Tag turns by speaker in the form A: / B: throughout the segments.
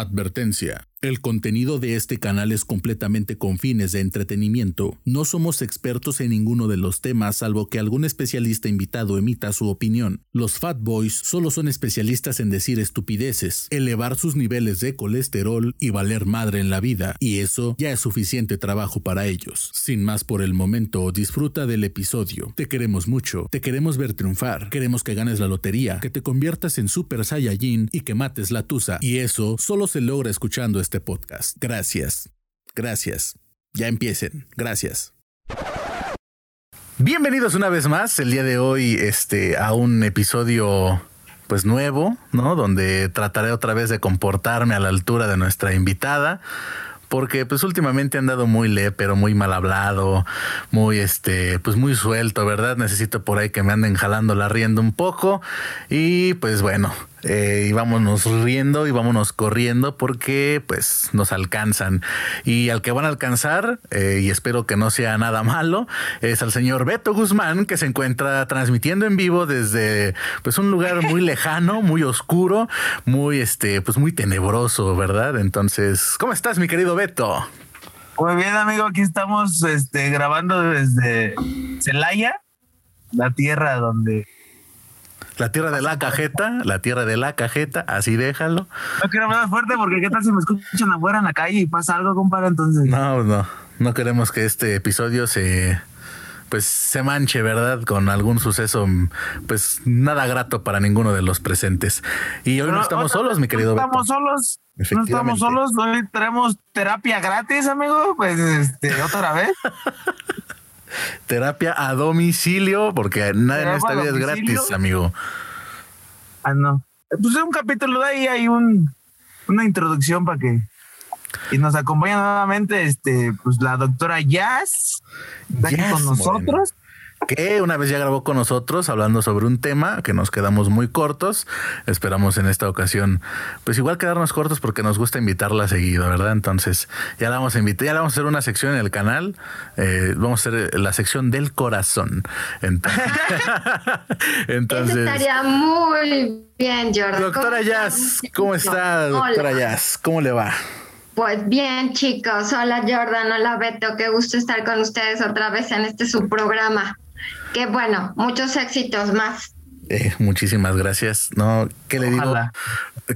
A: Advertencia. El contenido de este canal es completamente con fines de entretenimiento. No somos expertos en ninguno de los temas salvo que algún especialista invitado emita su opinión. Los Fat Boys solo son especialistas en decir estupideces, elevar sus niveles de colesterol y valer madre en la vida, y eso ya es suficiente trabajo para ellos. Sin más por el momento, disfruta del episodio. Te queremos mucho, te queremos ver triunfar, queremos que ganes la lotería, que te conviertas en Super Saiyajin y que mates la tusa, y eso solo se logra escuchando este podcast. Gracias. Gracias. Ya empiecen. Gracias. Bienvenidos una vez más el día de hoy este, a un episodio pues nuevo, ¿no? Donde trataré otra vez de comportarme a la altura de nuestra invitada porque pues últimamente han dado muy le, pero muy mal hablado, muy este, pues muy suelto, ¿verdad? Necesito por ahí que me anden jalando la rienda un poco y pues bueno, eh, y vámonos riendo y vámonos corriendo porque pues nos alcanzan. Y al que van a alcanzar, eh, y espero que no sea nada malo, es al señor Beto Guzmán que se encuentra transmitiendo en vivo desde pues un lugar muy lejano, muy oscuro, muy este, pues muy tenebroso, ¿verdad? Entonces, ¿cómo estás mi querido Beto?
B: Muy bien, amigo, aquí estamos este, grabando desde Celaya, la tierra donde
A: la tierra de la cajeta, la tierra de la cajeta, así déjalo.
B: No quiero hablar fuerte porque qué tal si me escuchan afuera en la calle y pasa algo, compadre, entonces.
A: No, no, no queremos que este episodio se pues se manche, ¿verdad? Con algún suceso, pues nada grato para ninguno de los presentes. Y hoy no estamos solos, mi querido.
B: No estamos solos. No estamos solos. Hoy tenemos terapia gratis, amigo. Pues este, otra vez.
A: Terapia a domicilio, porque nada en esta vida es gratis, amigo.
B: Ah, no. Pues un capítulo de ahí hay un, una introducción para que. Y nos acompaña nuevamente este, pues la doctora Jazz, está aquí con nosotros
A: que una vez ya grabó con nosotros hablando sobre un tema que nos quedamos muy cortos. Esperamos en esta ocasión, pues igual quedarnos cortos porque nos gusta invitarla seguido, ¿verdad? Entonces, ya la vamos a invitar, ya la vamos a hacer una sección en el canal. Eh, vamos a hacer la sección del corazón.
C: Entonces, estaría muy bien, Jordan.
A: Doctora Jazz, ¿cómo está, doctora Jazz? ¿Cómo le va?
C: Pues bien, chicos. Hola, Jordan. Hola, Beto. Qué gusto estar con ustedes otra vez en este su programa. Qué bueno, muchos éxitos más.
A: Eh, muchísimas gracias. No, ¿qué le digo?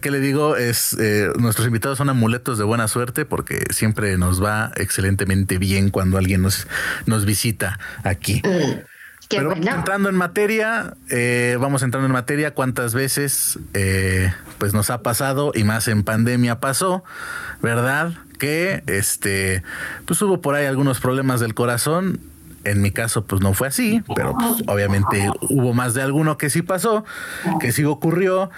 A: ¿Qué le digo? Es eh, nuestros invitados son amuletos de buena suerte porque siempre nos va excelentemente bien cuando alguien nos, nos visita aquí. Mm, Pero entrando en materia, eh, vamos entrando en materia. ¿Cuántas veces pues nos ha pasado y más en pandemia pasó, verdad? Que este pues hubo por ahí algunos problemas del corazón en mi caso, pues no fue así, pero pues, obviamente hubo más de alguno que sí pasó, que sí ocurrió.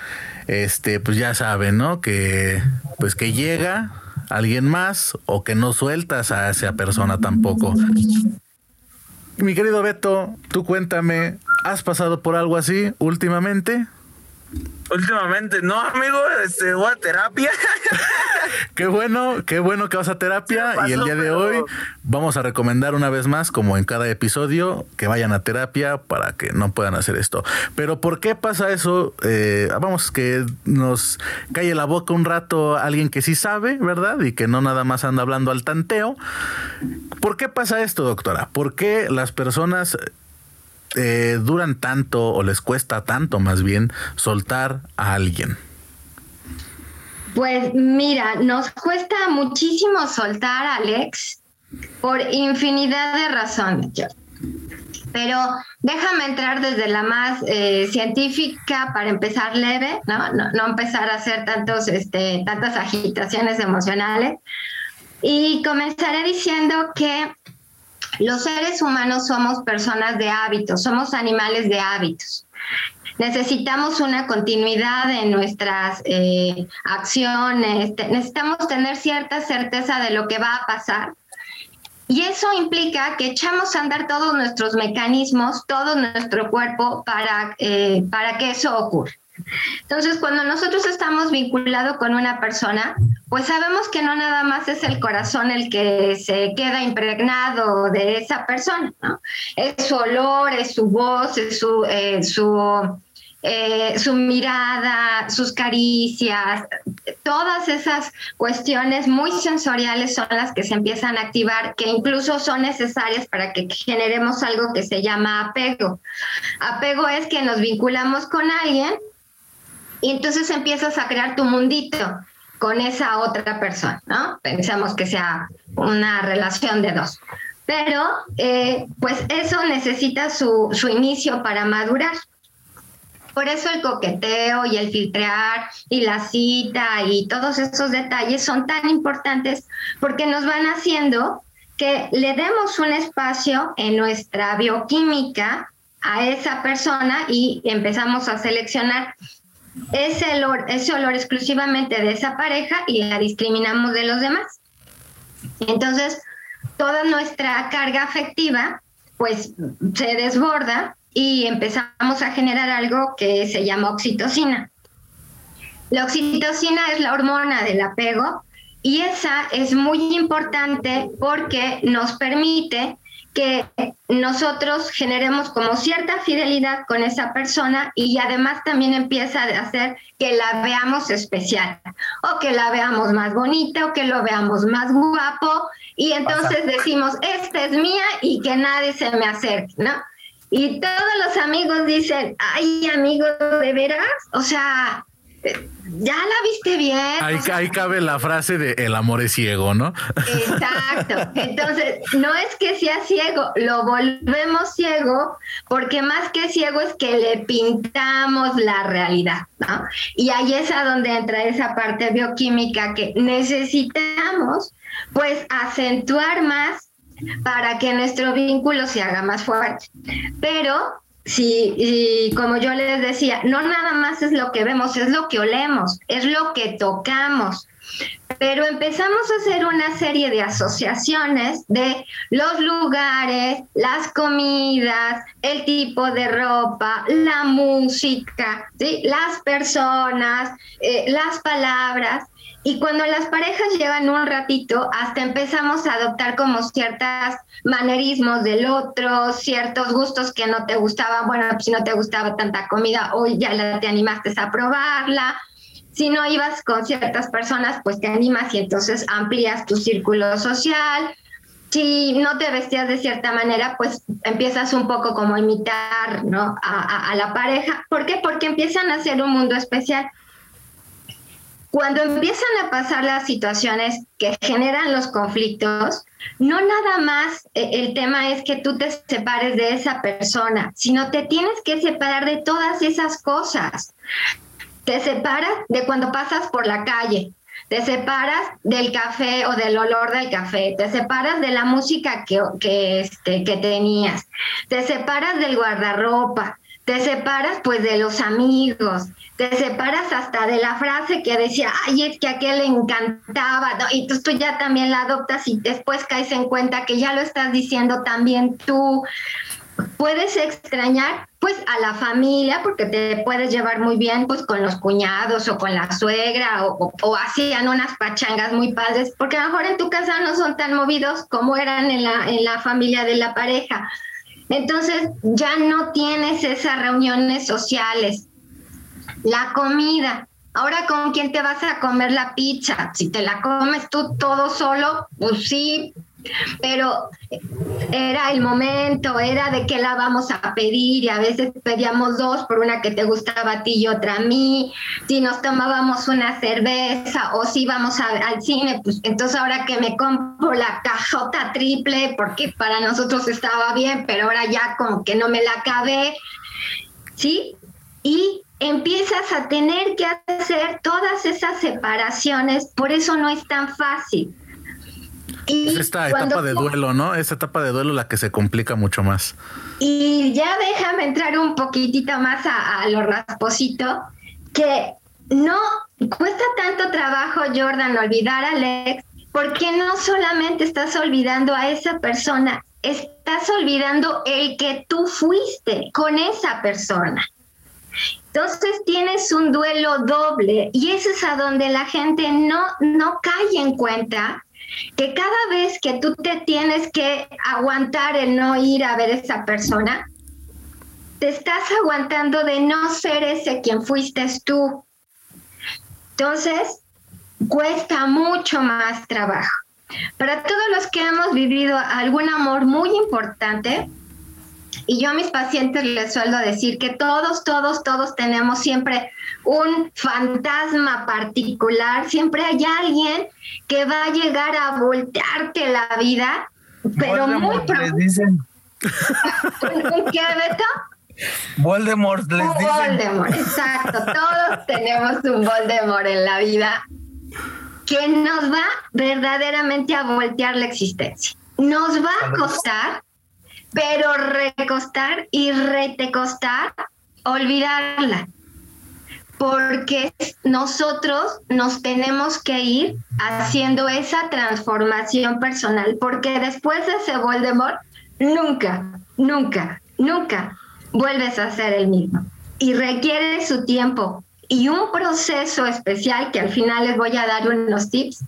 A: Este, pues ya saben, ¿no? Que pues que llega alguien más o que no sueltas a esa persona tampoco. Mi querido Beto, tú cuéntame, ¿has pasado por algo así últimamente?
B: Últimamente, no, amigo, este, voy a terapia.
A: qué bueno, qué bueno que vas a terapia. y el día de hoy vamos a recomendar una vez más, como en cada episodio, que vayan a terapia para que no puedan hacer esto. Pero ¿por qué pasa eso? Eh, vamos, que nos calle la boca un rato alguien que sí sabe, ¿verdad? Y que no nada más anda hablando al tanteo. ¿Por qué pasa esto, doctora? ¿Por qué las personas eh, duran tanto o les cuesta tanto más bien soltar a alguien?
C: Pues mira, nos cuesta muchísimo soltar a Alex por infinidad de razones. Pero déjame entrar desde la más eh, científica para empezar leve, ¿no? ¿no? empezar a hacer tantos, este, tantas agitaciones emocionales. Y comenzaré diciendo que los seres humanos somos personas de hábitos, somos animales de hábitos. Necesitamos una continuidad en nuestras eh, acciones, necesitamos tener cierta certeza de lo que va a pasar. Y eso implica que echamos a andar todos nuestros mecanismos, todo nuestro cuerpo para, eh, para que eso ocurra. Entonces, cuando nosotros estamos vinculados con una persona, pues sabemos que no nada más es el corazón el que se queda impregnado de esa persona, ¿no? Es su olor, es su voz, es su, eh, su eh, su mirada, sus caricias, todas esas cuestiones muy sensoriales son las que se empiezan a activar, que incluso son necesarias para que generemos algo que se llama apego. Apego es que nos vinculamos con alguien y entonces empiezas a crear tu mundito con esa otra persona, ¿no? Pensamos que sea una relación de dos. Pero, eh, pues eso necesita su, su inicio para madurar. Por eso el coqueteo y el filtrar y la cita y todos esos detalles son tan importantes porque nos van haciendo que le demos un espacio en nuestra bioquímica a esa persona y empezamos a seleccionar ese olor, ese olor exclusivamente de esa pareja y la discriminamos de los demás. Entonces, toda nuestra carga afectiva pues se desborda y empezamos a generar algo que se llama oxitocina. La oxitocina es la hormona del apego y esa es muy importante porque nos permite que nosotros generemos como cierta fidelidad con esa persona y además también empieza a hacer que la veamos especial o que la veamos más bonita o que lo veamos más guapo y entonces decimos, esta es mía y que nadie se me acerque, ¿no? Y todos los amigos dicen, ay, amigo, ¿de veras? O sea, ya la viste bien.
A: Ahí, cabe la frase de el amor es ciego, ¿no?
C: Exacto. Entonces, no es que sea ciego, lo volvemos ciego porque más que ciego es que le pintamos la realidad, ¿no? Y ahí es a donde entra esa parte bioquímica que necesitamos, pues, acentuar más para que nuestro vínculo se haga más fuerte. Pero Sí, y como yo les decía, no nada más es lo que vemos, es lo que olemos, es lo que tocamos. Pero empezamos a hacer una serie de asociaciones de los lugares, las comidas, el tipo de ropa, la música, las personas, eh, las palabras. Y cuando las parejas llevan un ratito, hasta empezamos a adoptar como ciertos manerismos del otro, ciertos gustos que no te gustaban. Bueno, si no te gustaba tanta comida, hoy ya la, te animaste a probarla. Si no ibas con ciertas personas, pues te animas y entonces amplías tu círculo social. Si no te vestías de cierta manera, pues empiezas un poco como a imitar ¿no? a, a la pareja. ¿Por qué? Porque empiezan a ser un mundo especial. Cuando empiezan a pasar las situaciones que generan los conflictos, no nada más eh, el tema es que tú te separes de esa persona, sino te tienes que separar de todas esas cosas. Te separas de cuando pasas por la calle, te separas del café o del olor del café, te separas de la música que, que, este, que tenías, te separas del guardarropa, te separas pues de los amigos, te separas hasta de la frase que decía, ay, es que a aquel le encantaba, y entonces tú ya también la adoptas y después caes en cuenta que ya lo estás diciendo también tú. Puedes extrañar pues a la familia porque te puedes llevar muy bien pues con los cuñados o con la suegra o, o, hacían unas pachangas muy padres porque a lo mejor en tu casa no son tan movidos como eran en la, en la familia de la pareja. Entonces ya no tienes esas reuniones sociales, la comida. Ahora, ¿con quién te vas a comer la pizza? Si te la comes tú todo solo, pues sí, pero era el momento, era de qué la vamos a pedir y a veces pedíamos dos por una que te gustaba a ti y otra a mí, si nos tomábamos una cerveza o si íbamos al cine, pues entonces ahora que me compro la cajota triple porque para nosotros estaba bien, pero ahora ya como que no me la acabé, ¿sí? Y empiezas a tener que hacer todas esas separaciones, por eso no es tan fácil.
A: Es esta etapa de duelo, ¿no? Esa etapa de duelo la que se complica mucho más.
C: Y ya déjame entrar un poquitito más a, a lo rasposito, que no cuesta tanto trabajo, Jordan, olvidar a Alex, porque no solamente estás olvidando a esa persona, estás olvidando el que tú fuiste con esa persona. Entonces tienes un duelo doble y eso es a donde la gente no, no cae en cuenta que cada vez que tú te tienes que aguantar el no ir a ver esa persona, te estás aguantando de no ser ese quien fuiste tú. Entonces, cuesta mucho más trabajo. Para todos los que hemos vivido algún amor muy importante, y yo a mis pacientes les suelo decir que todos, todos, todos tenemos siempre un fantasma particular, siempre hay alguien que va a llegar a voltearte la vida, pero muy pronto. dicen.
B: ¿Qué, Beto? Voldemort les
C: un Voldemort, exacto. Todos tenemos un Voldemort en la vida que nos va verdaderamente a voltear la existencia. Nos va a costar, pero recostar y retecostar olvidarla. Porque nosotros nos tenemos que ir haciendo esa transformación personal, porque después de ese Voldemort, nunca, nunca, nunca vuelves a ser el mismo. Y requiere su tiempo, y un proceso especial que al final les voy a dar unos tips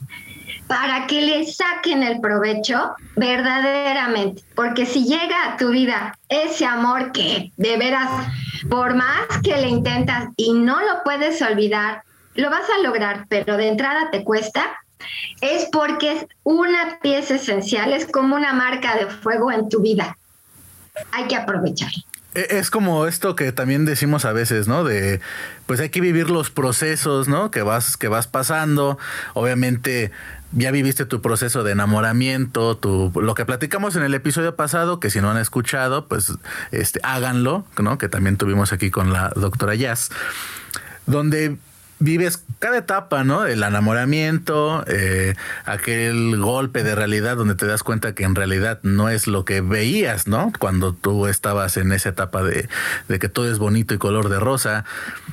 C: para que le saquen el provecho verdaderamente. Porque si llega a tu vida ese amor que de veras, por más que le intentas y no lo puedes olvidar, lo vas a lograr, pero de entrada te cuesta, es porque es una pieza esencial, es como una marca de fuego en tu vida. Hay que aprovecharlo.
A: E, es como esto que también decimos a veces, ¿no? De pues hay que vivir los procesos, ¿no? Que vas que vas pasando. Obviamente ya viviste tu proceso de enamoramiento, tu lo que platicamos en el episodio pasado, que si no han escuchado, pues este háganlo, ¿no? Que también tuvimos aquí con la doctora Jazz, donde vives cada etapa, ¿no? El enamoramiento, eh, aquel golpe de realidad donde te das cuenta que en realidad no es lo que veías, ¿no? Cuando tú estabas en esa etapa de, de que todo es bonito y color de rosa.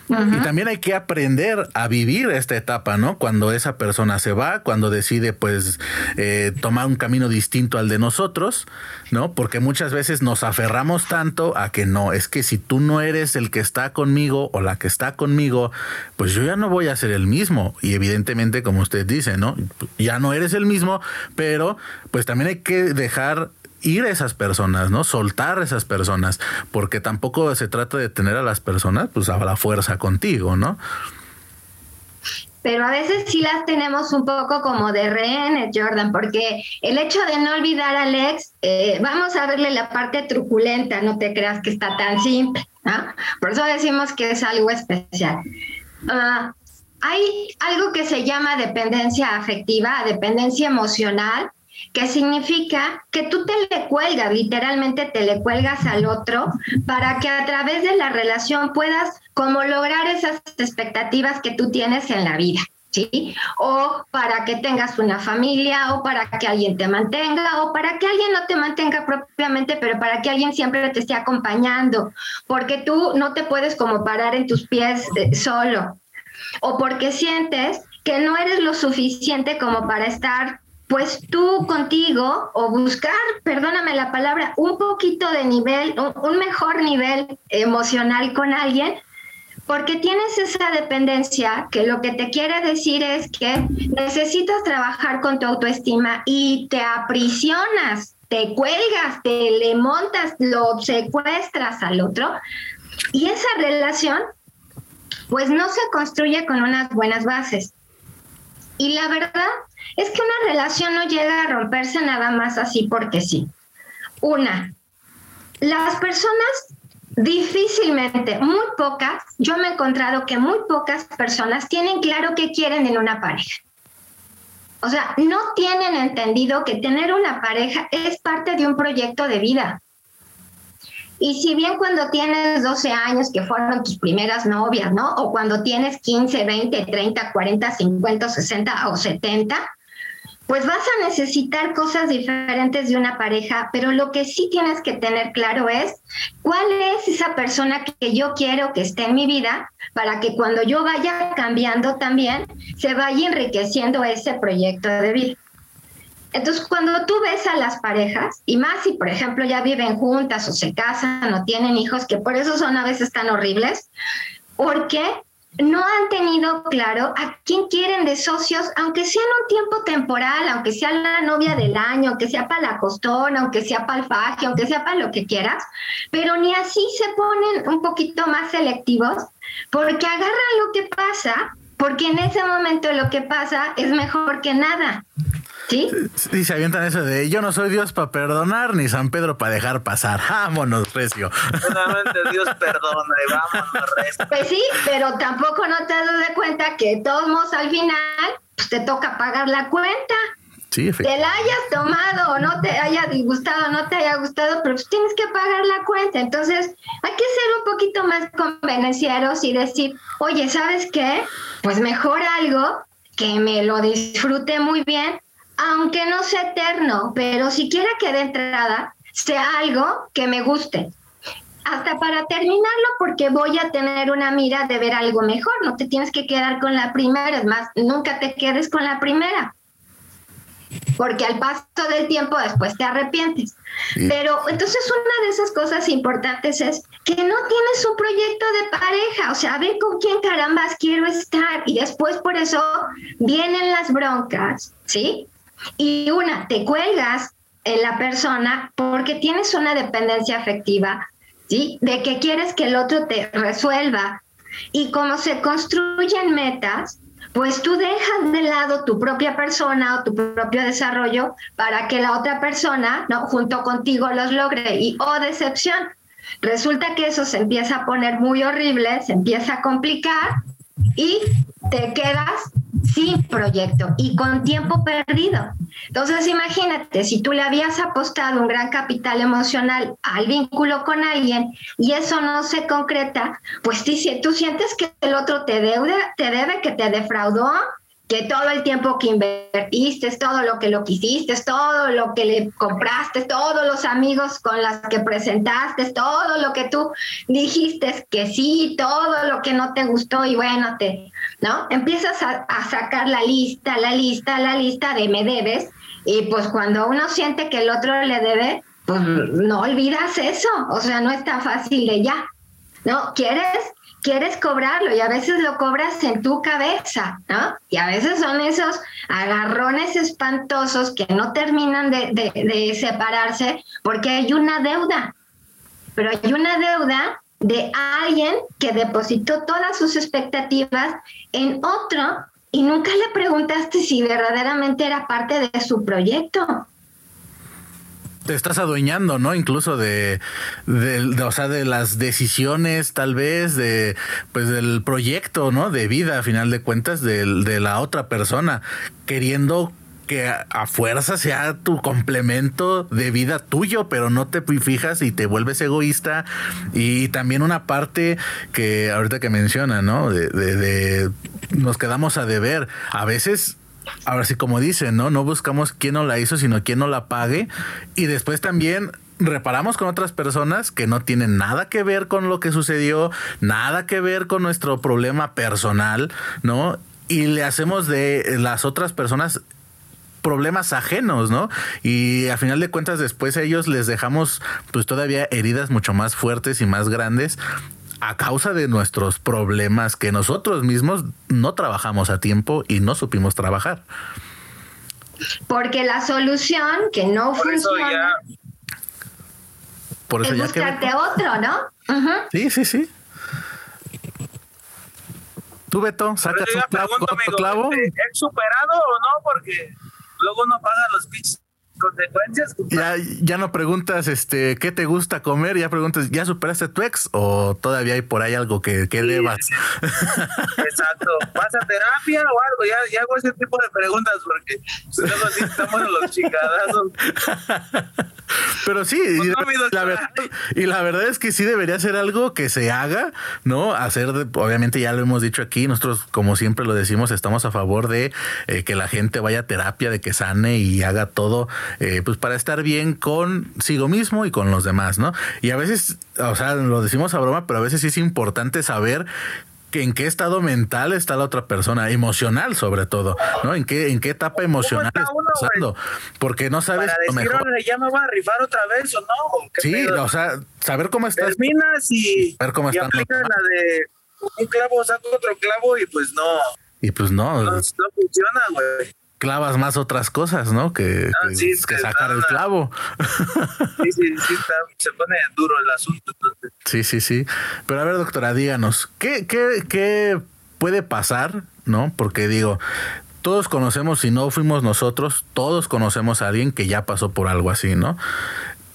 A: Y también hay que aprender a vivir esta etapa, ¿no? Cuando esa persona se va, cuando decide pues eh, tomar un camino distinto al de nosotros, ¿no? Porque muchas veces nos aferramos tanto a que no, es que si tú no eres el que está conmigo o la que está conmigo, pues yo ya no voy a ser el mismo. Y evidentemente, como usted dice, ¿no? Ya no eres el mismo, pero pues también hay que dejar ir a esas personas, ¿no? Soltar a esas personas, porque tampoco se trata de tener a las personas pues a la fuerza contigo, ¿no?
C: pero a veces sí las tenemos un poco como de rehenes, Jordan, porque el hecho de no olvidar a Alex, eh, vamos a verle la parte truculenta, no te creas que está tan simple, ¿no? Por eso decimos que es algo especial. Ah, hay algo que se llama dependencia afectiva, dependencia emocional, que significa que tú te le cuelgas, literalmente te le cuelgas al otro para que a través de la relación puedas como lograr esas expectativas que tú tienes en la vida. O para que tengas una familia, o para que alguien te mantenga, o para que alguien no te mantenga propiamente, pero para que alguien siempre te esté acompañando, porque tú no te puedes como parar en tus pies eh, solo, o porque sientes que no eres lo suficiente como para estar pues tú contigo o buscar, perdóname la palabra, un poquito de nivel, un mejor nivel emocional con alguien, porque tienes esa dependencia que lo que te quiere decir es que necesitas trabajar con tu autoestima y te aprisionas, te cuelgas, te le montas, lo secuestras al otro. Y esa relación, pues no se construye con unas buenas bases. Y la verdad es que una relación no llega a romperse nada más así porque sí. Una, las personas difícilmente, muy pocas, yo me he encontrado que muy pocas personas tienen claro qué quieren en una pareja. O sea, no tienen entendido que tener una pareja es parte de un proyecto de vida. Y si bien cuando tienes 12 años, que fueron tus primeras novias, ¿no? O cuando tienes 15, 20, 30, 40, 50, 60 o 70, pues vas a necesitar cosas diferentes de una pareja, pero lo que sí tienes que tener claro es cuál es esa persona que yo quiero que esté en mi vida para que cuando yo vaya cambiando también se vaya enriqueciendo ese proyecto de vida. Entonces, cuando tú ves a las parejas, y más si, por ejemplo, ya viven juntas o se casan o tienen hijos, que por eso son a veces tan horribles, porque no han tenido claro a quién quieren de socios, aunque sea en un tiempo temporal, aunque sea la novia del año, aunque sea para la costona, aunque sea para el faje, aunque sea para lo que quieras, pero ni así se ponen un poquito más selectivos porque agarran lo que pasa, porque en ese momento lo que pasa es mejor que nada. ¿Sí?
A: Y se avientan eso de yo no soy Dios para perdonar ni San Pedro para dejar pasar. Vámonos, Recio.
B: Solamente Dios perdona y vámonos, Recio.
C: Pues sí, pero tampoco no te das de cuenta que todos modos al final pues, te toca pagar la cuenta.
A: Sí,
C: te la hayas tomado o no te haya disgustado, no te haya gustado, pero pues tienes que pagar la cuenta. Entonces hay que ser un poquito más convenencieros y decir, oye, ¿sabes qué? Pues mejor algo que me lo disfrute muy bien aunque no sea eterno, pero siquiera que de entrada sea algo que me guste. Hasta para terminarlo, porque voy a tener una mira de ver algo mejor. No te tienes que quedar con la primera, es más, nunca te quedes con la primera. Porque al paso del tiempo después te arrepientes. Pero entonces una de esas cosas importantes es que no tienes un proyecto de pareja, o sea, a ver con quién carambas quiero estar. Y después por eso vienen las broncas, ¿sí? Y una, te cuelgas en la persona porque tienes una dependencia afectiva, ¿sí? De que quieres que el otro te resuelva. Y como se construyen metas, pues tú dejas de lado tu propia persona o tu propio desarrollo para que la otra persona, ¿no? Junto contigo los logre. Y, oh, decepción. Resulta que eso se empieza a poner muy horrible, se empieza a complicar y te quedas sin proyecto y con tiempo perdido. Entonces, imagínate, si tú le habías apostado un gran capital emocional al vínculo con alguien y eso no se concreta, pues tú sientes que el otro te deuda, te debe, que te defraudó, que todo el tiempo que invertiste, todo lo que lo quisiste, todo lo que le compraste, todos los amigos con las que presentaste, todo lo que tú dijiste que sí, todo lo que no te gustó y bueno, te, ¿no? Empiezas a, a sacar la lista, la lista, la lista de me debes y pues cuando uno siente que el otro le debe, pues no olvidas eso, o sea, no es tan fácil de ya, ¿no? ¿Quieres? Quieres cobrarlo y a veces lo cobras en tu cabeza, ¿no? Y a veces son esos agarrones espantosos que no terminan de, separarse porque hay una deuda, pero hay una deuda de alguien que depositó todas sus expectativas en otro y nunca le preguntaste si verdaderamente era parte de su proyecto
A: te estás adueñando, ¿no? Incluso de, de, o sea, de las decisiones, tal vez, de, pues, del proyecto, ¿no? De vida, a final de cuentas, de, de la otra persona, queriendo que a, fuerza sea tu complemento de vida tuyo, pero no te fijas y te vuelves egoísta. Y también una parte que ahorita que menciona, ¿no? De, de, de nos quedamos a deber. A veces ahora sí, como dicen, ¿no? No buscamos quién no la hizo, sino quién no la pague. Y después también reparamos con otras personas que no tienen nada que ver con lo que sucedió, nada que ver con nuestro problema personal, ¿no? Y le hacemos de las otras personas problemas ajenos, ¿no? Y a final de cuentas después a ellos les dejamos pues todavía heridas mucho más fuertes y más grandes a causa de nuestros problemas que nosotros mismos no trabajamos a tiempo y no supimos trabajar.
C: Porque la solución que no funciona
A: Por eso
C: es
A: ya
C: buscarte otro, ¿no?
A: Sí, sí, sí. Tú, Beto, sacas un clavo, clavo.
B: ¿Es superado o no? Porque luego no paga los pisos consecuencias.
A: Ya, ya no preguntas este qué te gusta comer, ya preguntas, ¿ya superaste tu ex o todavía hay por ahí algo que, que debas?
B: Exacto. ¿Vas a terapia o algo? Ya, ya hago ese tipo de preguntas porque luego sí estamos en los chingadazos.
A: Pero sí, y,
B: pues
A: la verdad, y la verdad es que sí debería ser algo que se haga, ¿no? Hacer, obviamente ya lo hemos dicho aquí, nosotros como siempre lo decimos, estamos a favor de eh, que la gente vaya a terapia, de que sane y haga todo eh, pues para estar bien consigo mismo y con los demás, ¿no? Y a veces, o sea, lo decimos a broma, pero a veces sí es importante saber en qué estado mental está la otra persona, emocional sobre todo, ¿no? En qué, en qué etapa emocional está, pasando. Porque no sabes
B: Para decir, mejor. ya me voy a rifar otra vez o no.
A: Sí, o sea, saber cómo estás.
B: Terminas y,
A: ver cómo
B: y
A: están
B: la de un clavo saco otro clavo y pues no.
A: Y pues no.
B: No, funciona, güey.
A: Clavas más otras cosas, ¿no? Que, ah, que, sacar el clavo.
B: Sí, sí, sí, se pone duro el asunto.
A: Sí, sí, sí. Pero a ver, doctora, díganos, ¿qué, qué, qué puede pasar, no? Porque digo, todos conocemos, si no fuimos nosotros, todos conocemos a alguien que ya pasó por algo así, ¿no?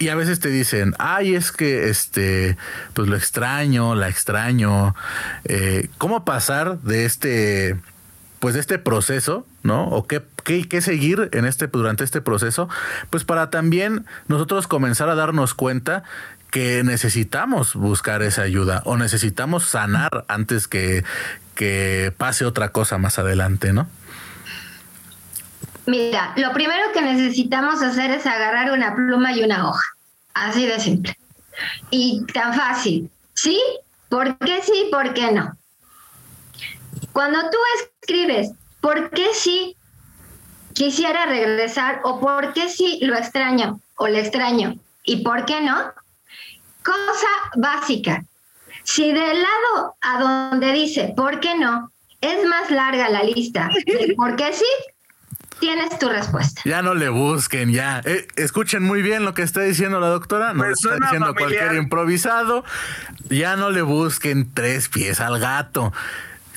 A: Y a veces te dicen, ay, es que este, pues lo extraño, la extraño. Eh, ¿Cómo pasar de este, pues este proceso, ¿no? O qué, qué, seguir en este, durante este proceso, pues para también nosotros comenzar a darnos cuenta que necesitamos buscar esa ayuda o necesitamos sanar antes que, que pase otra cosa más adelante, ¿no?
C: Mira, lo primero que necesitamos hacer es agarrar una pluma y una hoja. Así de simple. Y tan fácil. ¿Sí? ¿Por qué sí? ¿Por qué no? Cuando tú escribes, ¿por qué sí quisiera regresar? ¿O por qué sí lo extraño? ¿O le extraño? ¿Y por qué no? Cosa básica. Si del lado a donde dice, ¿por qué no? Es más larga la lista. ¿Por qué sí? tienes tu respuesta.
A: Ya no le busquen, ya. Eh, escuchen muy bien lo que está diciendo la doctora. No está diciendo cualquier improvisado. Ya no le busquen tres pies al gato.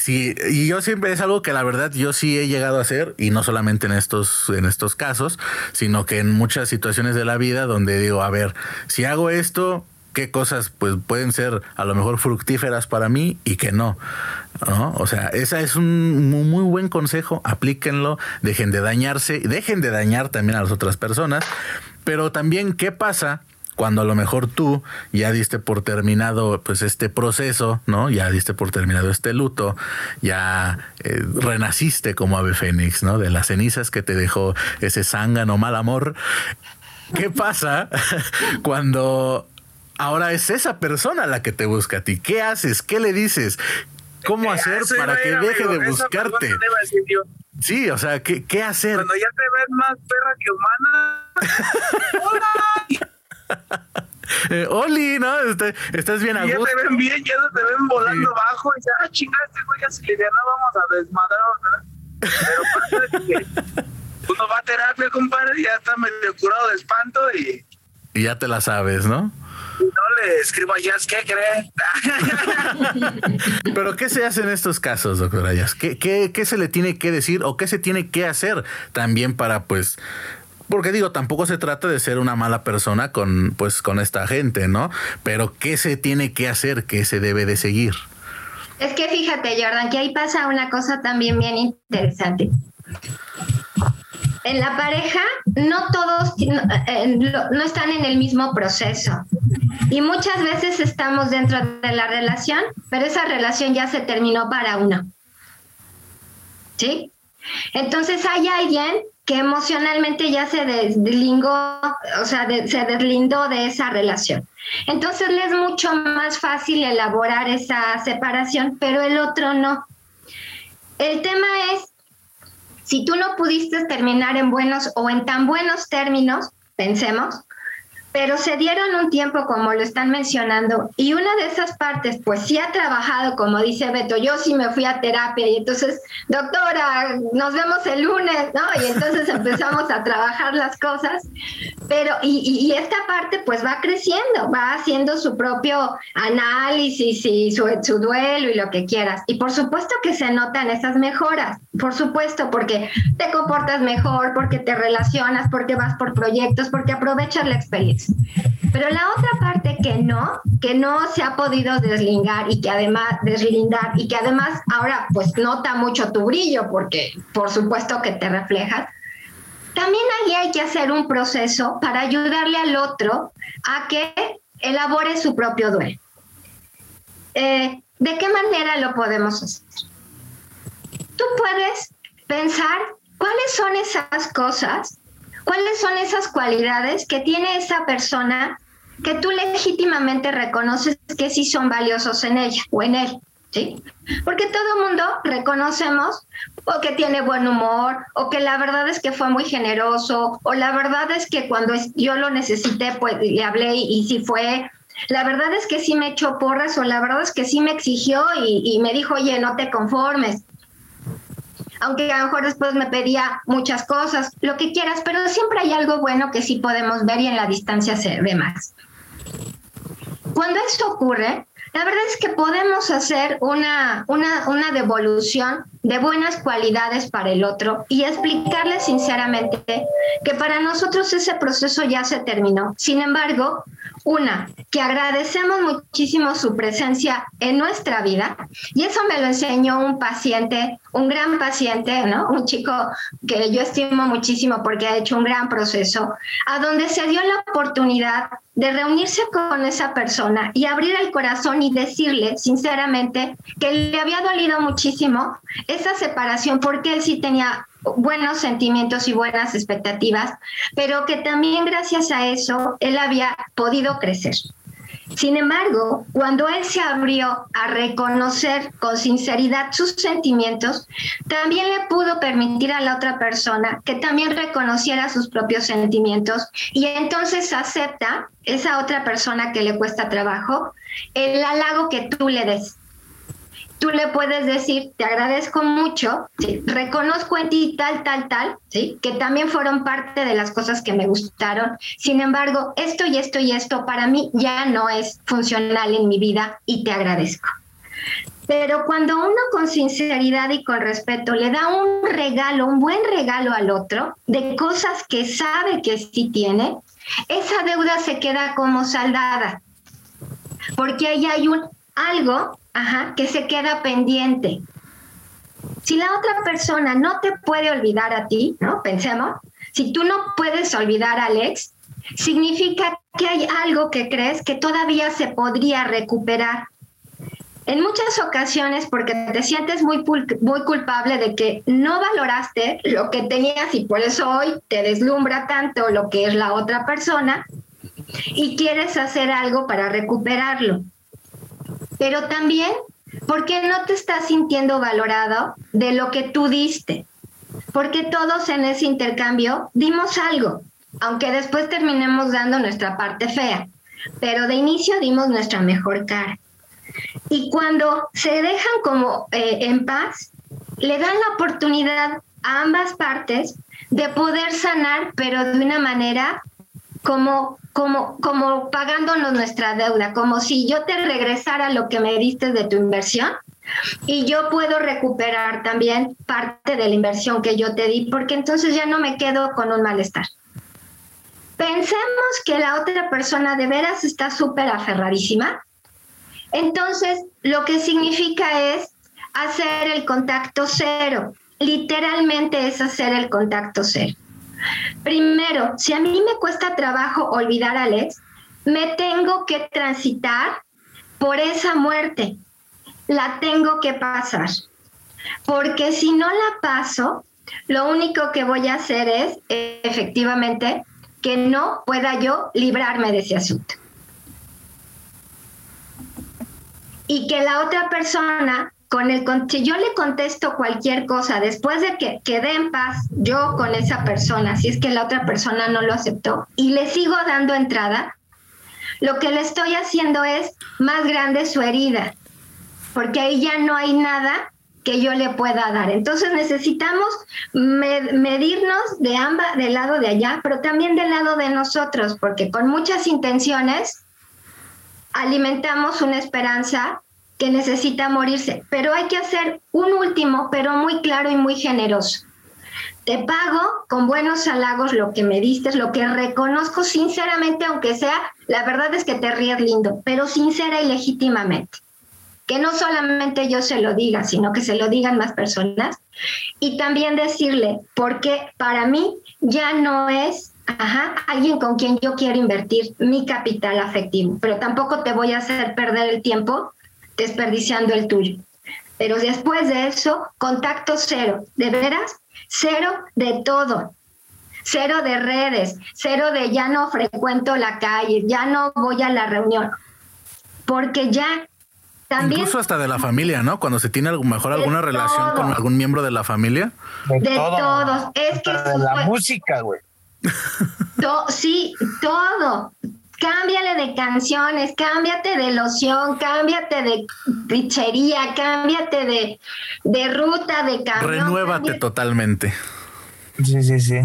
A: Sí, y yo siempre es algo que la verdad yo sí he llegado a hacer, y no solamente en estos, en estos casos, sino que en muchas situaciones de la vida donde digo, a ver, si hago esto, qué cosas pues pueden ser a lo mejor fructíferas para mí y que no. ¿no? O sea, ese es un muy buen consejo, aplíquenlo, dejen de dañarse, dejen de dañar también a las otras personas, pero también qué pasa cuando a lo mejor tú ya diste por terminado pues este proceso, ¿no? Ya diste por terminado este luto, ya eh, renaciste como ave fénix, ¿no? De las cenizas que te dejó ese zángano mal amor. ¿Qué pasa cuando ahora es esa persona la que te busca a ti. ¿Qué haces? ¿Qué le dices? ¿Cómo hacer para que deje de buscarte? Sí, o sea, ¿qué, ¿qué, hacer?
B: Cuando ya te ves más perra
A: que humana. eh, Oli, ¿no? Este, estás bien a
B: Ya te ven bien, ya te ven volando sí. bajo y ya, ah, chingaste, güey, ya si le no vamos a desmadrar, ¿verdad? Pero pasa que uno va a terapia, compadre, y ya está medio curado de espanto y...
A: Y ya te la sabes, ¿no?
B: no le escribo a Jazz, ¿qué cree?
A: Pero ¿qué se hace en estos casos, doctora Jazz? ¿Qué, ¿Qué, qué, se le tiene que decir o qué se tiene que hacer también para, pues, porque digo, tampoco se trata de ser una mala persona con, pues, con esta gente, ¿no? Pero ¿qué se tiene que hacer? ¿Qué se debe de seguir?
C: Es que fíjate, Jordan, que ahí pasa una cosa también bien interesante en la pareja no todos no, están en el mismo proceso y muchas veces estamos dentro de la relación, pero esa relación ya se terminó para uno. ¿Sí? Entonces hay alguien que emocionalmente ya se deslingó, o sea, se deslindó de esa relación. Entonces le es mucho más fácil elaborar esa separación, pero el otro no. El tema es si tú no pudiste terminar en buenos o en tan buenos términos, pensemos, pero se dieron un tiempo como lo están mencionando y una de esas partes pues sí ha trabajado como dice Beto, yo sí me fui a terapia y entonces, doctora, nos vemos el lunes, ¿no? Y entonces empezamos a trabajar las cosas, pero y, esta parte pues va creciendo, va haciendo su propio análisis y su, su duelo y lo que quieras. Y por supuesto que se notan esas mejoras, por supuesto, porque te comportas mejor, porque te relacionas, porque vas por proyectos, porque aprovechas la experiencia. Pero la otra parte que no, que no se ha podido deslindar y que además deslindar y que además ahora pues nota mucho tu brillo porque por supuesto que te reflejas. También ahí hay que hacer un proceso para ayudarle al otro a que elabore su propio duelo. Eh, ¿De qué manera lo podemos hacer? Tú puedes pensar cuáles son esas cosas ¿Cuáles son esas cualidades que tiene esa persona que tú legítimamente reconoces que sí son valiosos en ella o en él? ¿Sí? Porque todo mundo reconocemos o que tiene buen humor, o que la verdad es que fue muy generoso, o la verdad es que cuando yo lo necesité, pues le hablé y, sí fue la verdad es que sí me echó porras o la verdad es que sí me exigió y, me dijo, oye, no te conformes. Aunque a lo mejor después me pedía muchas cosas, lo que quieras, pero siempre hay algo bueno que sí podemos ver y en la distancia se ve más. Cuando esto ocurre, la verdad es que podemos hacer una, una, una devolución de buenas cualidades para el otro y explicarle sinceramente que para nosotros ese proceso ya se terminó. Sin embargo, una, que agradecemos muchísimo su presencia en nuestra vida y eso me lo enseñó un paciente, un gran paciente, ¿no? Un chico que yo estimo muchísimo porque ha hecho un gran proceso, a donde se dio la oportunidad de reunirse con esa persona y abrir el corazón y decirle sinceramente que le había dolido muchísimo esa separación porque él sí tenía buenos sentimientos y buenas expectativas, pero que también gracias a eso él había podido crecer. Sin embargo, cuando él se abrió a reconocer con sinceridad sus sentimientos, también le pudo permitir a la otra persona que también reconociera sus propios sentimientos y entonces acepta esa otra persona que le cuesta trabajo el halago que tú le des tú le puedes decir, te agradezco mucho, reconozco en ti tal, tal, tal, ¿sí? que también fueron parte de las cosas que me gustaron. Sin embargo, esto y esto y esto para mí ya no es funcional en mi vida y te agradezco. Pero cuando uno con sinceridad y con respeto le da un regalo, un buen regalo al otro, de cosas que sabe que sí tiene, esa deuda se queda como saldada. Porque ahí hay un algo Ajá, que se queda pendiente. Si la otra persona no te puede olvidar a ti, ¿no? Pensemos, si tú no puedes olvidar a Alex, significa que hay algo que crees que todavía se podría recuperar. En muchas ocasiones, porque te sientes muy, muy culpable de que no valoraste lo que tenías y por eso hoy te deslumbra tanto lo que es la otra persona y quieres hacer algo para recuperarlo pero también porque no te estás sintiendo valorado de lo que tú diste, porque todos en ese intercambio dimos algo, aunque después terminemos dando nuestra parte fea, pero de inicio dimos nuestra mejor cara. Y cuando se dejan como eh, en paz, le dan la oportunidad a ambas partes de poder sanar, pero de una manera como, como, como pagándonos nuestra deuda, como si yo te regresara lo que me diste de tu inversión y yo puedo recuperar también parte de la inversión que yo te di, porque entonces ya no me quedo con un malestar. Pensemos que la otra persona de veras está súper aferradísima. Entonces, lo que significa es hacer el contacto cero. Literalmente es hacer el contacto cero. Primero, si a mí me cuesta trabajo olvidar a Alex, me tengo que transitar por esa muerte. La tengo que pasar. Porque si no la paso, lo único que voy a hacer es efectivamente que no pueda yo librarme de ese asunto. Y que la otra persona con el si yo le contesto cualquier cosa después de que quede en paz yo con esa persona, si es que la otra persona no lo aceptó y le sigo dando entrada, lo que le estoy haciendo es más grande su herida, porque ahí ya no hay nada que yo le pueda dar. Entonces necesitamos medirnos de ambas, del lado de allá, pero también del lado de nosotros, porque con muchas intenciones alimentamos una esperanza que necesita morirse, pero hay que hacer un último, pero muy claro y muy generoso. Te pago con buenos halagos lo que me diste, lo que reconozco sinceramente, aunque sea, la verdad es que te ríes lindo, pero sincera y legítimamente. Que no solamente yo se lo diga, sino que se lo digan más personas. Y también decirle, porque para mí ya no es Ajá, alguien con quien yo quiero invertir mi capital afectivo, pero tampoco te voy a hacer perder el tiempo desperdiciando el tuyo. Pero después de eso, contacto cero, de veras, cero de todo. Cero de redes, cero de ya no frecuento la calle, ya no voy a la reunión. Porque ya también...
A: Incluso hasta de la familia, ¿no? Cuando se tiene a lo mejor alguna relación con algún miembro de la familia.
C: De, todos. Es que...
B: De la música, güey.
C: sí, todo cámbiale de canciones, cámbiate de loción, cámbiate de pichería, cámbiate de, de ruta, de camión.
A: Renuévate totalmente.
B: Sí, sí, sí.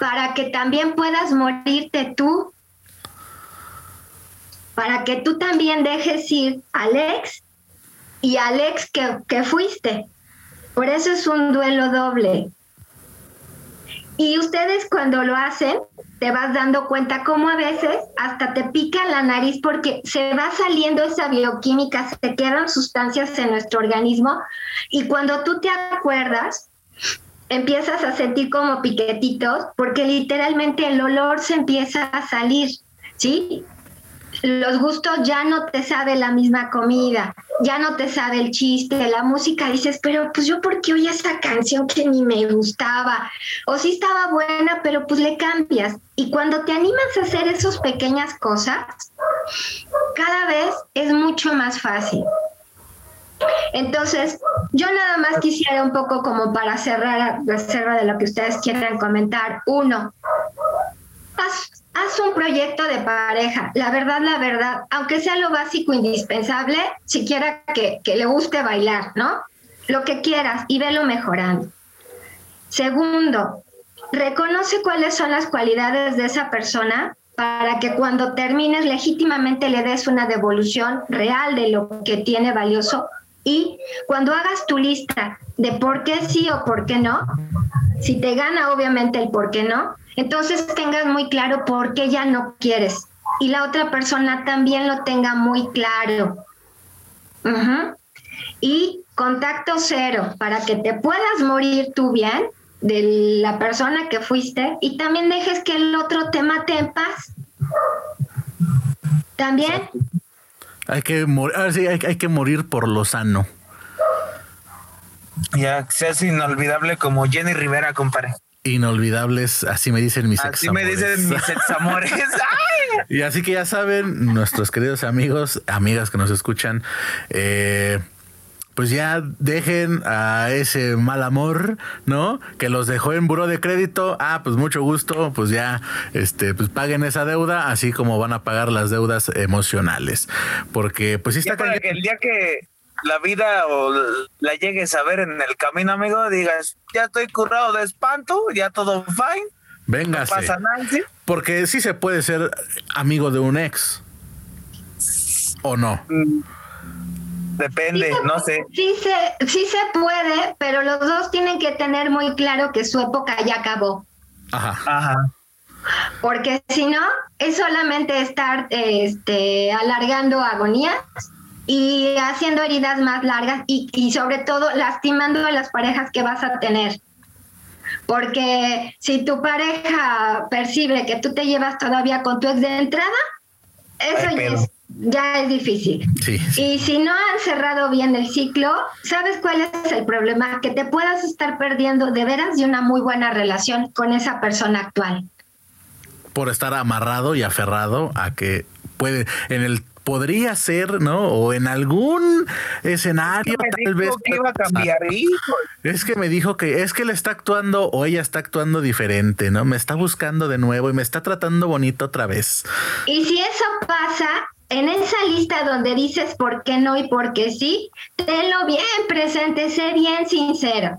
C: Para que también puedas morirte tú. Para que tú también dejes ir Alex y Alex que, que fuiste. Por eso es un duelo doble. Y ustedes cuando lo hacen, te vas dando cuenta cómo a veces hasta te pica la nariz porque se va saliendo esa bioquímica, se quedan sustancias en nuestro organismo y cuando tú te acuerdas, empiezas a sentir como piquetitos porque literalmente el olor se empieza a salir, ¿sí? Los gustos ya no te sabe la misma comida, ya no te sabe el chiste, la música, dices, pero pues yo por qué oí esa canción que ni me gustaba, o sí estaba buena, pero pues le cambias. Y cuando te animas a hacer esas pequeñas cosas, cada vez es mucho más fácil. Entonces, yo nada más quisiera un poco como para cerrar la cerra de lo que ustedes quieran comentar. Uno, haz haz un proyecto de pareja. La verdad, la verdad, aunque sea lo básico, indispensable, siquiera que, que le guste bailar, ¿no? Lo que quieras y velo mejorando. Segundo, reconoce cuáles son las cualidades de esa persona para que cuando termines legítimamente le des una devolución real de lo que tiene valioso y cuando hagas tu lista de por qué sí o por qué no, si te gana obviamente el por qué no, entonces tengas muy claro por qué ya no quieres y la otra persona también lo tenga muy claro. Y contacto cero para que te puedas morir tú bien de la persona que fuiste y también dejes que el otro te mate en paz. También.
A: Hay que, morir, hay que morir por lo sano.
B: Ya, seas inolvidable como Jenny Rivera, compadre.
A: Inolvidables, así me dicen mis
B: Así me dicen mis examores.
A: y así que ya saben, nuestros queridos amigos, amigas que nos escuchan, eh, pues ya dejen a ese mal amor, ¿no? Que los dejó en buró de crédito. Ah, pues mucho gusto, pues ya, este, pues paguen esa deuda, así como van a pagar las deudas emocionales. Porque, pues sí está
B: para que el día que la vida o la llegues a ver en el camino, amigo, digas, ya estoy currado de espanto, ya todo fine.
A: Véngase. No pasa nada, Porque sí se puede ser amigo de un ex. ¿O no? Mm,
B: depende, no sé.
C: Sí se, sí se puede, pero los dos tienen que tener muy claro que su época ya acabó.
A: Ajá.
B: Ajá.
C: Porque si no, es solamente estar este, alargando agonías y haciendo heridas más largas y, y sobre todo lastimando a las parejas que vas a tener. Porque si tu pareja percibe que tú te llevas todavía con tu ex de entrada, eso ya, es, ya es, difícil. Y si no han cerrado bien el ciclo, ¿sabes cuál es el problema? Que te puedas estar perdiendo de veras de una muy buena relación con esa persona actual.
A: Por estar amarrado y aferrado a que puede, en el podría ser, ¿no? O en algún escenario tal vez.
B: Que iba a cambiar,
A: Es que me dijo que es que él está actuando o ella está actuando diferente, ¿no? Me está buscando de nuevo y me está tratando bonito otra vez.
C: Y si eso pasa, en esa lista donde dices por qué no y por qué sí, tenlo bien presente, sé bien sincero.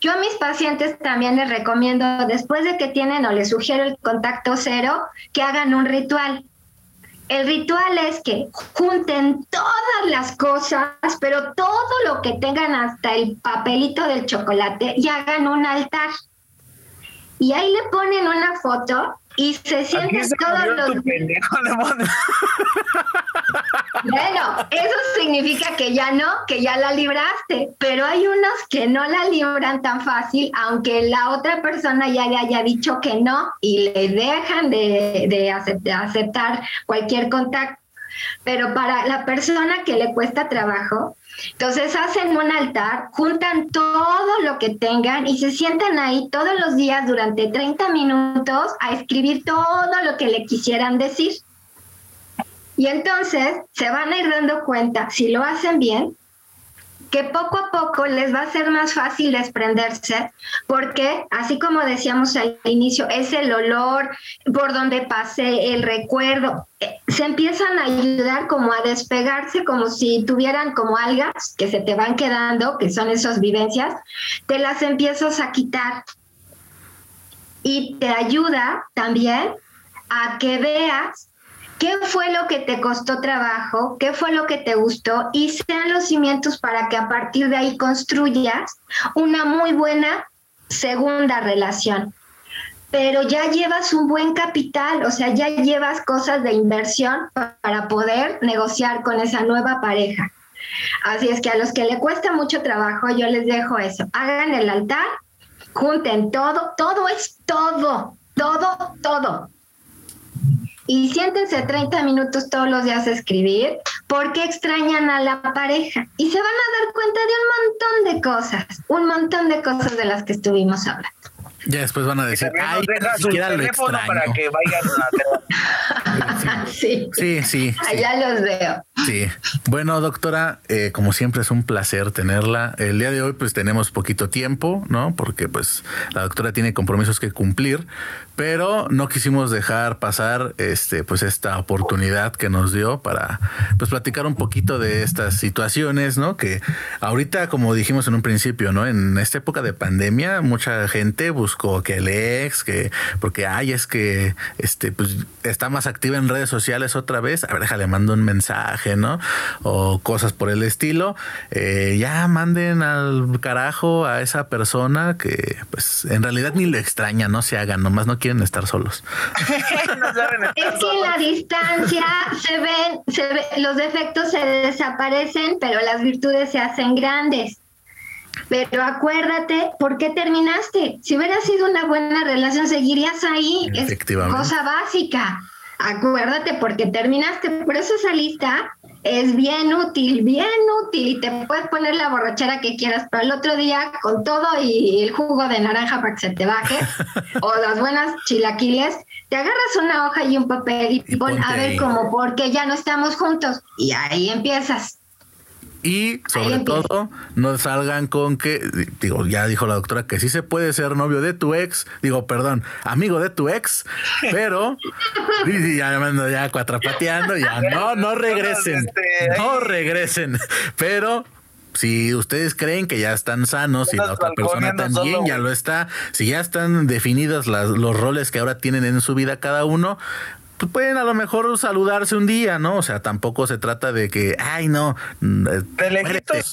C: Yo a mis pacientes también les recomiendo, después de que tienen o les sugiero el contacto cero, que hagan un ritual. El ritual es que junten todas las cosas, pero todo lo que tengan hasta el papelito del chocolate y hagan un altar. Y ahí le ponen una foto y se sienten todos los bueno, eso significa que ya no, que ya la libraste, pero hay unos que no la libran tan fácil, aunque la otra persona ya le haya dicho que no y le dejan de, de aceptar cualquier contacto. Pero para la persona que le cuesta trabajo, entonces hacen un altar, juntan todo lo que tengan y se sientan ahí todos los días durante 30 minutos a escribir todo lo que le quisieran decir. Y entonces se van a ir dando cuenta, si lo hacen bien, que poco a poco les va a ser más fácil desprenderse, porque así como decíamos al inicio, es el olor por donde pasé, el recuerdo, eh, se empiezan a ayudar como a despegarse, como si tuvieran como algas que se te van quedando, que son esas vivencias, te las empiezas a quitar. Y te ayuda también a que veas qué fue lo que te costó trabajo, qué fue lo que te gustó y sean los cimientos para que a partir de ahí construyas una muy buena segunda relación. Pero ya llevas un buen capital, o sea, ya llevas cosas de inversión para poder negociar con esa nueva pareja. Así es que a los que le cuesta mucho trabajo, yo les dejo eso. Hagan el altar, junten todo, todo es todo, todo, todo y siéntense 30 minutos todos los días a escribir porque extrañan a la pareja y se van a dar cuenta de un montón de cosas, un montón de cosas de las que estuvimos hablando.
A: Ya después van a decir, ay, ni siquiera lo extraño. para que vayan a sí. sí, sí,
C: Allá los veo.
A: Sí. Bueno, doctora, eh, como siempre es un placer tenerla. El día de hoy pues tenemos poquito tiempo, ¿no? Porque pues la doctora tiene compromisos que cumplir, pero no quisimos dejar pasar este pues esta oportunidad que nos dio para pues platicar un poquito de estas situaciones, ¿no? Que ahorita como dijimos en un principio, ¿no? En esta época de pandemia mucha gente buscó que el ex, que porque ay es que este pues está más activa en redes sociales otra vez, a ver, déjale mando un mensaje, ¿no? O cosas por el estilo, eh, ya manden al carajo a esa persona que pues en realidad ni le extraña, no se hagan, nomás no quiere estar solos.
C: es que en la distancia se ven, se los defectos se desaparecen, pero las virtudes se hacen grandes. Pero acuérdate, ¿por qué terminaste? Si hubiera sido una buena relación, seguirías ahí. Es cosa básica. Acuérdate, porque terminaste. Por eso esa lista es bien útil, bien útil. Y te puedes poner la borrachera que quieras, pero el otro día con todo y el jugo de naranja para que se te baje, o las buenas chilaquiles, te agarras una hoja y un papel y, pon a ver como porque ya no estamos juntos. Y ahí empiezas.
A: Y sobre todo, no salgan con que, digo, ya dijo la doctora que sí se puede ser novio de tu ex, digo, perdón, amigo de tu ex, pero ya me ya cuatrapateando, ya no, no regresen, no regresen, pero si ustedes creen que ya están sanos y la otra persona también ya lo está, si ya están definidos los roles que ahora tienen en su vida cada uno, pues pueden a lo mejor saludarse un día, ¿no? O sea, tampoco se trata de que, ay, no.
B: Mm, eh, ¿De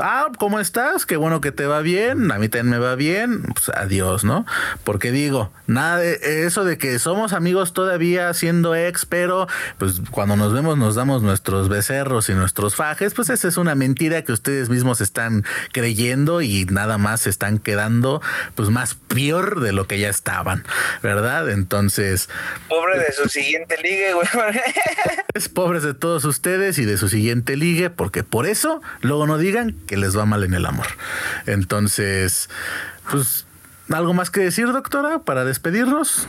A: Ah, ¿cómo estás? Qué bueno que te va bien. A mí también me va bien. Pues adiós, ¿no? Porque digo, nada de eso de que somos amigos todavía siendo ex, pero pues cuando nos vemos nos damos nuestros becerros y nuestros fajes, pues esa es una mentira que ustedes mismos están creyendo y nada más se están quedando pues más peor de lo que ya estaban, ¿verdad? Entonces...
B: Pobre de sus siguiente ligue, güey.
A: es pobres de todos ustedes y de su siguiente ligue, porque por eso luego no digan que les va mal en el amor. Entonces, pues, ¿algo más que decir, doctora, para despedirnos?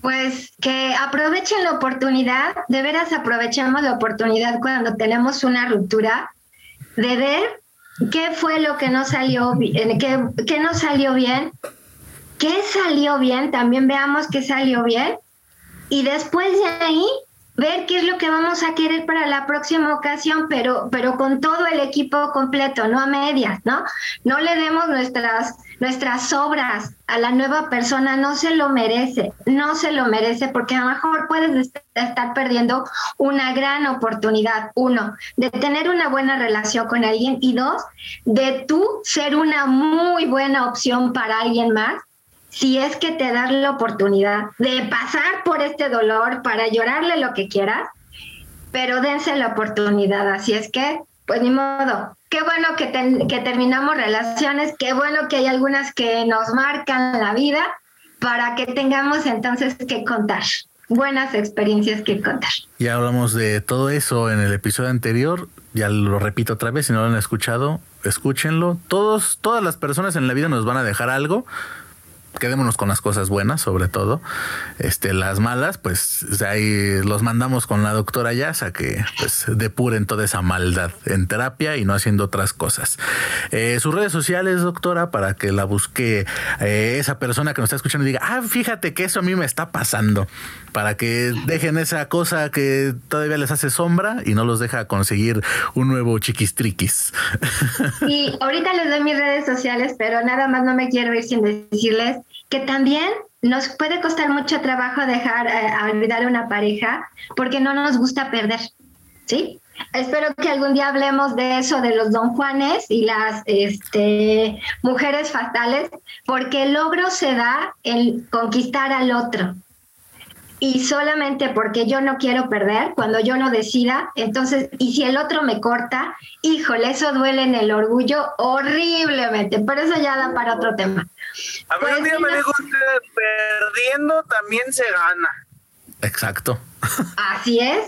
C: Pues que aprovechen la oportunidad, de veras aprovechamos la oportunidad cuando tenemos una ruptura de ver qué fue lo que no salió bien, qué, qué no salió bien, qué salió bien, también veamos qué salió bien y después de ahí ver qué es lo que vamos a querer para la próxima ocasión, pero, pero con todo el equipo completo, no a medias, ¿no? No le demos nuestras, nuestras obras a la nueva persona, no se lo merece, no se lo merece, porque a lo mejor puedes estar perdiendo una gran oportunidad, uno, de tener una buena relación con alguien y dos, de tú ser una muy buena opción para alguien más si es que te das la oportunidad de pasar por este dolor para llorarle lo que quieras, pero dense la oportunidad. Así es que, pues ni modo. Qué bueno que, que terminamos relaciones, qué bueno que hay algunas que nos marcan la vida para que tengamos entonces que contar buenas experiencias que contar.
A: Ya hablamos de todo eso en el episodio anterior, ya lo repito otra vez, si no lo han escuchado, escúchenlo. Todos, todas las personas en la vida nos van a dejar algo, quedémonos con las cosas buenas, sobre todo. Este, las malas, pues ahí los mandamos con la doctora Yas a que pues depuren toda esa maldad en terapia y no haciendo otras cosas. Eh, sus redes sociales, doctora, para que la busque eh, esa persona que nos está escuchando y diga, ah, fíjate que eso a mí me está pasando, para que dejen esa cosa que todavía les hace sombra y no los deja conseguir un nuevo chiquistriquis.
C: Y ahorita les doy mis redes sociales, pero nada más no me quiero ir sin decirles que también nos puede costar mucho trabajo dejar eh, olvidar una pareja porque no nos gusta perder, ¿sí? Espero que algún día hablemos de eso, de los don Juanes y las este, mujeres fatales, porque el logro se da en conquistar al otro, y solamente porque yo no quiero perder, cuando yo no decida, entonces, y si el otro me corta, híjole, eso duele en el orgullo horriblemente, pero eso ya da para otro tema.
B: A ver, pues, me dijo usted, perdiendo también se gana.
A: Exacto.
C: Así es,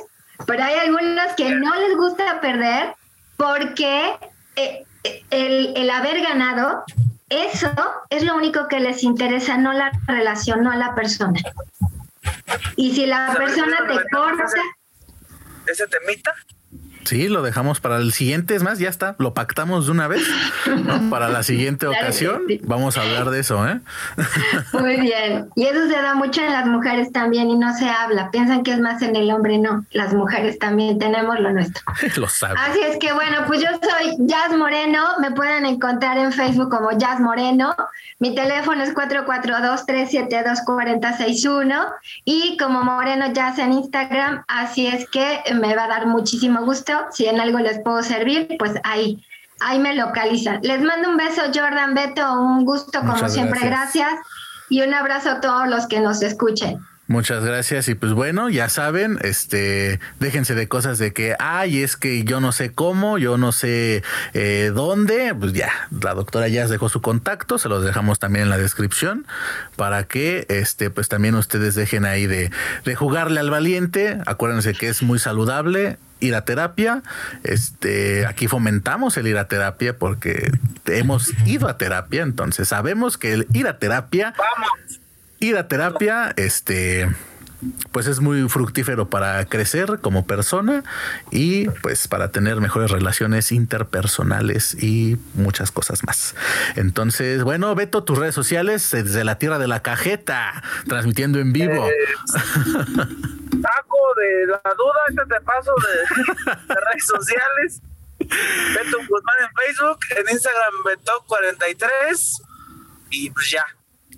C: pero hay algunos que no les gusta perder porque eh, el, el haber ganado, eso es lo único que les interesa, no la relación, no a la persona. Y si la persona te corta...
B: ¿Ese temita?
A: Sí, lo dejamos para el siguiente, es más, ya está, lo pactamos de una vez. Para la siguiente ocasión vamos a hablar de eso, ¿eh?
C: Muy bien. Y eso se da mucho en las mujeres también y no se habla. Piensan que es más en el hombre, no. Las mujeres también tenemos lo nuestro.
A: lo saben.
C: Así es que bueno, pues yo soy Jazz Moreno. Me pueden encontrar en Facebook como Jazz Moreno. Mi teléfono es 442-372-4061 y como Moreno Jazz en Instagram. Así es que me va a dar muchísimo gusto si en algo les puedo servir, pues ahí, ahí me localizan. Les mando un beso, Jordan Beto, un gusto como siempre, gracias. Y un abrazo a todos los que nos escuchen.
A: Muchas gracias y pues bueno, ya saben, este, déjense de cosas de que, ay, es que yo no sé cómo, yo no sé eh, dónde, pues ya, la doctora ya dejó su contacto, se los dejamos también en la descripción para que, este, pues también ustedes dejen ahí de, de jugarle al valiente, acuérdense que es muy saludable, ir a terapia. Este, aquí fomentamos el ir a terapia porque hemos ido a terapia, entonces sabemos que el ir a terapia, ir a terapia, este, pues es muy fructífero para crecer como persona y pues para tener mejores relaciones interpersonales y muchas cosas más. Entonces, bueno, Beto, tus redes sociales desde la tierra de la cajeta, transmitiendo en vivo.
B: Eh, la duda, este te paso de, redes sociales. Beto Guzmán en Facebook, en Instagram Beto43 y pues ya.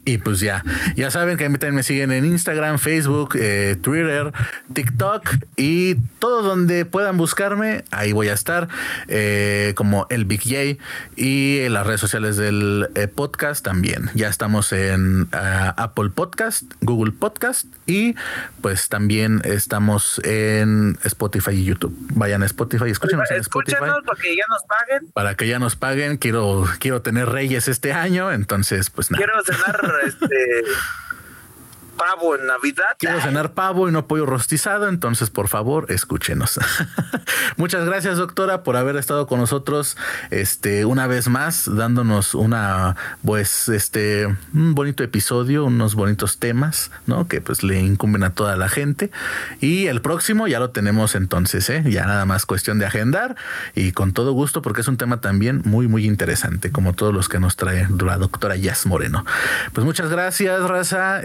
A: Y pues ya, ya saben que a mí también me siguen en Instagram, Facebook, eh, Twitter, TikTok y todo donde puedan buscarme, ahí voy a estar, eh, como el Big J y en las redes sociales del eh, podcast también. Ya estamos en ah, Apple Podcast, Google Podcast y pues también estamos en Spotify y YouTube. Vayan a Spotify, escúchenos en Spotify.
B: para que ya nos paguen.
A: Para que ya nos paguen, quiero, quiero tener reyes este año, entonces pues nada.
B: Quiero cenar este pavo en Navidad.
A: Quiero cenar pavo y no pollo rostizado, entonces por favor escúchenos. Muchas gracias doctora por haber estado con nosotros este una vez más dándonos una pues este un bonito episodio, unos bonitos temas, ¿no? Que pues le incumben a toda la gente y el próximo ya lo tenemos entonces, ¿eh? Ya nada más cuestión de agendar y con todo gusto porque es un tema también muy muy interesante como todos los que nos trae la doctora Yas Moreno. Pues muchas gracias, raza,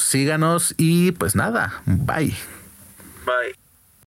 A: síganos y pues nada, bye.
B: Bye.